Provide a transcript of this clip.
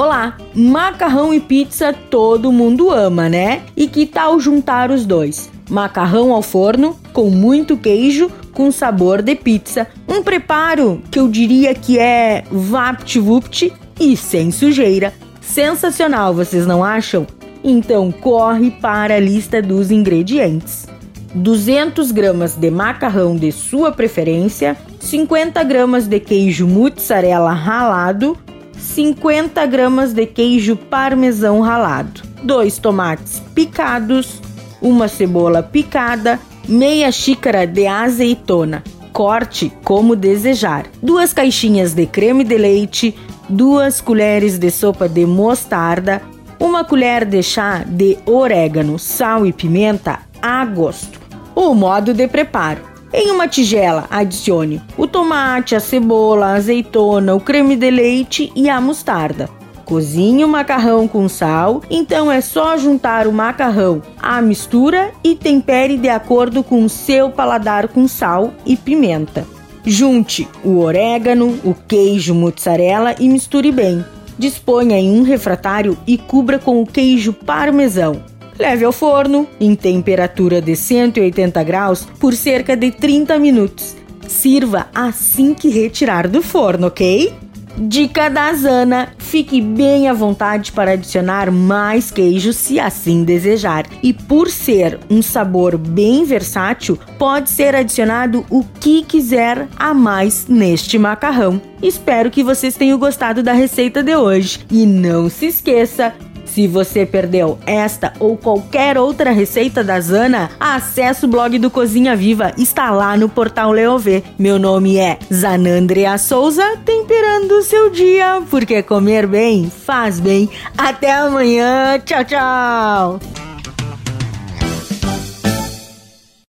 Olá, macarrão e pizza todo mundo ama, né? E que tal juntar os dois? Macarrão ao forno com muito queijo com sabor de pizza. Um preparo que eu diria que é vapt-vupt e sem sujeira. Sensacional, vocês não acham? Então corre para a lista dos ingredientes. 200 gramas de macarrão de sua preferência, 50 gramas de queijo mozzarella ralado, 50 gramas de queijo parmesão ralado, dois tomates picados, uma cebola picada, meia xícara de azeitona, corte como desejar, duas caixinhas de creme de leite, duas colheres de sopa de mostarda, uma colher de chá de orégano, sal e pimenta a gosto. O modo de preparo: em uma tigela, adicione o tomate, a cebola, a azeitona, o creme de leite e a mostarda. Cozinhe o macarrão com sal, então é só juntar o macarrão à mistura e tempere de acordo com o seu paladar com sal e pimenta. Junte o orégano, o queijo mozzarella e misture bem. Disponha em um refratário e cubra com o queijo parmesão. Leve ao forno em temperatura de 180 graus por cerca de 30 minutos. Sirva assim que retirar do forno, ok? Dica da Zana: fique bem à vontade para adicionar mais queijo se assim desejar. E por ser um sabor bem versátil, pode ser adicionado o que quiser a mais neste macarrão. Espero que vocês tenham gostado da receita de hoje. E não se esqueça se você perdeu esta ou qualquer outra receita da Zana, acesse o blog do Cozinha Viva, está lá no portal Leovê. Meu nome é Zanandrea Souza, temperando o seu dia, porque comer bem faz bem. Até amanhã, tchau, tchau!